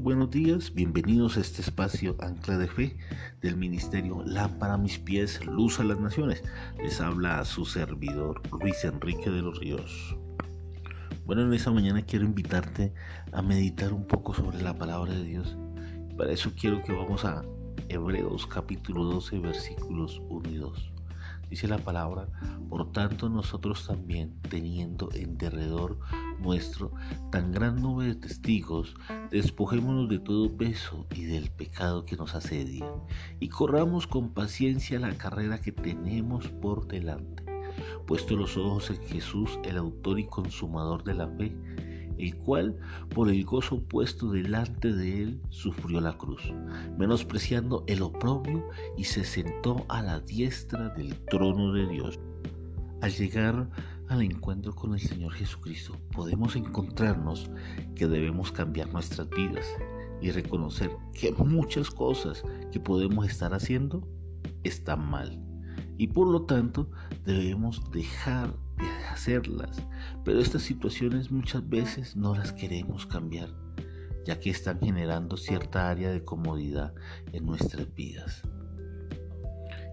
Buenos días, bienvenidos a este espacio Ancla de Fe del Ministerio Lámpara a mis pies, Luz a las Naciones. Les habla su servidor Luis Enrique de los Ríos. Bueno, en esta mañana quiero invitarte a meditar un poco sobre la palabra de Dios. Para eso quiero que vamos a Hebreos capítulo 12 versículos 1 y 2. Dice la palabra, por tanto nosotros también, teniendo en derredor nuestro tan gran nube de testigos, despojémonos de todo peso y del pecado que nos asedia, y corramos con paciencia la carrera que tenemos por delante, puesto los ojos en Jesús, el autor y consumador de la fe, el cual, por el gozo puesto delante de él, sufrió la cruz, menospreciando el oprobio y se sentó a la diestra del trono de Dios. Al llegar al encuentro con el Señor Jesucristo, podemos encontrarnos que debemos cambiar nuestras vidas y reconocer que muchas cosas que podemos estar haciendo están mal. Y por lo tanto debemos dejar de hacerlas. Pero estas situaciones muchas veces no las queremos cambiar, ya que están generando cierta área de comodidad en nuestras vidas.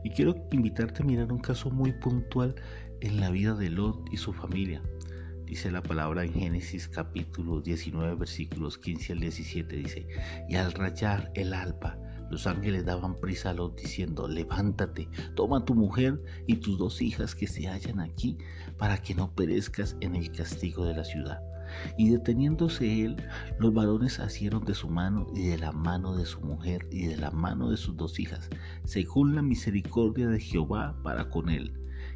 Y quiero invitarte a mirar un caso muy puntual en la vida de Lot y su familia. Dice la palabra en Génesis capítulo 19 versículos 15 al 17. Dice, y al rayar el alba, los ángeles daban prisa a Lot diciendo, levántate, toma tu mujer y tus dos hijas que se hallan aquí, para que no perezcas en el castigo de la ciudad. Y deteniéndose él, los varones asieron de su mano y de la mano de su mujer y de la mano de sus dos hijas, según la misericordia de Jehová para con él,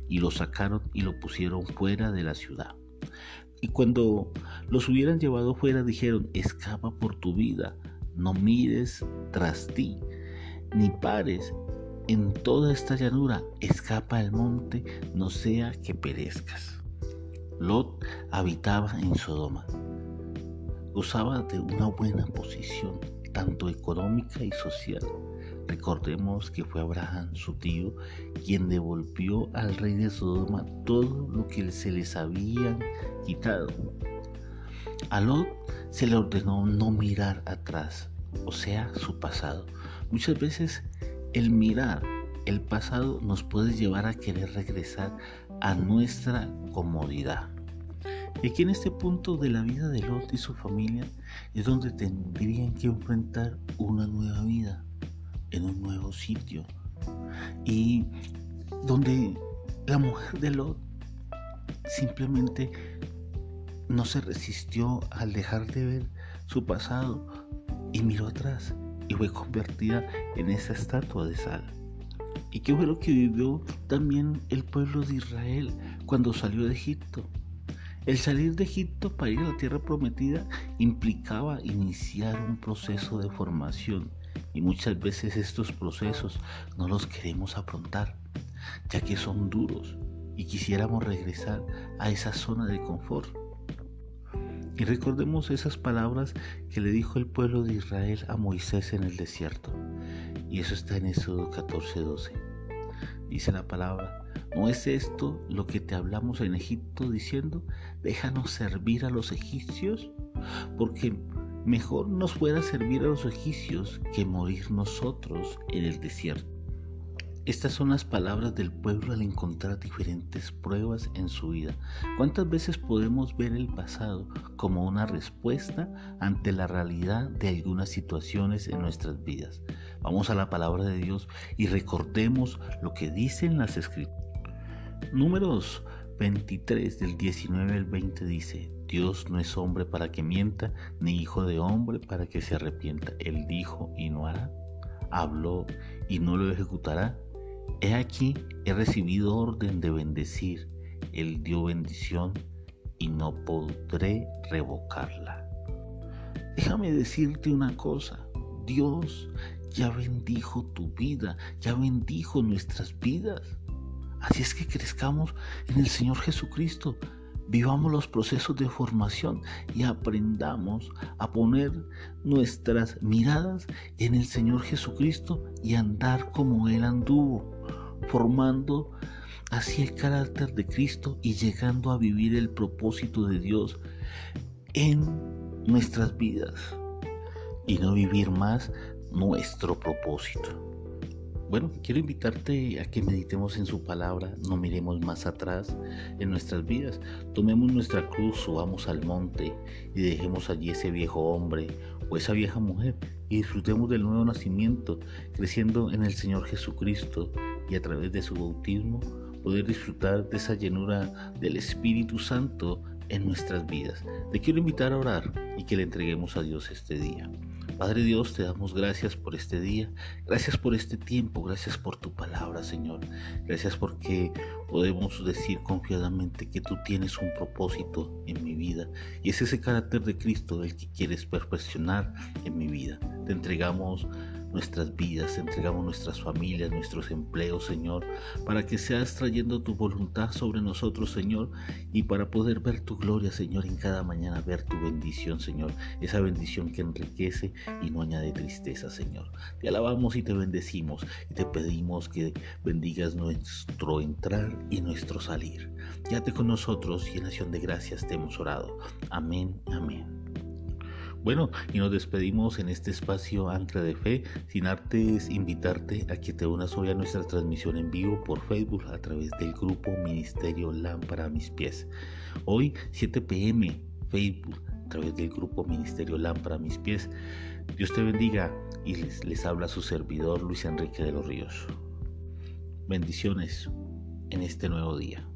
y lo sacaron y lo pusieron fuera de la ciudad. Y cuando los hubieran llevado fuera, dijeron, escapa por tu vida, no mires tras ti, ni pares en toda esta llanura, escapa al monte, no sea que perezcas. Lot habitaba en Sodoma. Gozaba de una buena posición, tanto económica y social. Recordemos que fue Abraham, su tío, quien devolvió al rey de Sodoma todo lo que se les habían quitado. A Lot se le ordenó no mirar atrás, o sea, su pasado. Muchas veces el mirar el pasado nos puede llevar a querer regresar a nuestra comodidad. Y aquí en este punto de la vida de Lot y su familia es donde tendrían que enfrentar una nueva vida en un nuevo sitio. Y donde la mujer de Lot simplemente no se resistió al dejar de ver su pasado y miró atrás y fue convertida en esa estatua de sal. ¿Y qué fue lo que vivió también el pueblo de Israel cuando salió de Egipto? El salir de Egipto para ir a la tierra prometida implicaba iniciar un proceso de formación y muchas veces estos procesos no los queremos afrontar, ya que son duros y quisiéramos regresar a esa zona de confort. Y recordemos esas palabras que le dijo el pueblo de Israel a Moisés en el desierto. Y eso está en Éxodo 14:12. Dice la palabra, ¿no es esto lo que te hablamos en Egipto diciendo, déjanos servir a los egipcios? Porque mejor nos fuera servir a los egipcios que morir nosotros en el desierto. Estas son las palabras del pueblo al encontrar diferentes pruebas en su vida. ¿Cuántas veces podemos ver el pasado como una respuesta ante la realidad de algunas situaciones en nuestras vidas? Vamos a la palabra de Dios y recordemos lo que dicen las escrituras. Números 23 del 19 al 20 dice, Dios no es hombre para que mienta, ni hijo de hombre para que se arrepienta. Él dijo y no hará, habló y no lo ejecutará. He aquí, he recibido orden de bendecir. Él dio bendición y no podré revocarla. Déjame decirte una cosa, Dios ya bendijo tu vida, ya bendijo nuestras vidas. Así es que crezcamos en el Señor Jesucristo, vivamos los procesos de formación y aprendamos a poner nuestras miradas en el Señor Jesucristo y andar como Él anduvo, formando así el carácter de Cristo y llegando a vivir el propósito de Dios en nuestras vidas. y no vivir más nuestro propósito. Bueno, quiero invitarte a que meditemos en su palabra, no miremos más atrás en nuestras vidas, tomemos nuestra cruz, subamos al monte y dejemos allí ese viejo hombre o esa vieja mujer y disfrutemos del nuevo nacimiento, creciendo en el Señor Jesucristo y a través de su bautismo poder disfrutar de esa llenura del Espíritu Santo en nuestras vidas. Te quiero invitar a orar y que le entreguemos a Dios este día. Padre Dios, te damos gracias por este día, gracias por este tiempo, gracias por tu palabra, Señor. Gracias porque podemos decir confiadamente que tú tienes un propósito en mi vida y es ese carácter de Cristo el que quieres perfeccionar en mi vida. Te entregamos nuestras vidas, entregamos nuestras familias, nuestros empleos, Señor, para que seas trayendo tu voluntad sobre nosotros, Señor, y para poder ver tu gloria, Señor, en cada mañana, ver tu bendición, Señor, esa bendición que enriquece y no añade tristeza, Señor. Te alabamos y te bendecimos y te pedimos que bendigas nuestro entrar y nuestro salir. Quédate con nosotros y en acción de gracias te hemos orado. Amén, amén. Bueno, y nos despedimos en este espacio Ancla de Fe, sin antes invitarte a que te unas hoy a nuestra transmisión en vivo por Facebook a través del grupo Ministerio Lámpara a mis pies. Hoy 7 pm Facebook a través del grupo Ministerio Lámpara a mis pies. Dios te bendiga y les, les habla su servidor Luis Enrique de los Ríos. Bendiciones en este nuevo día.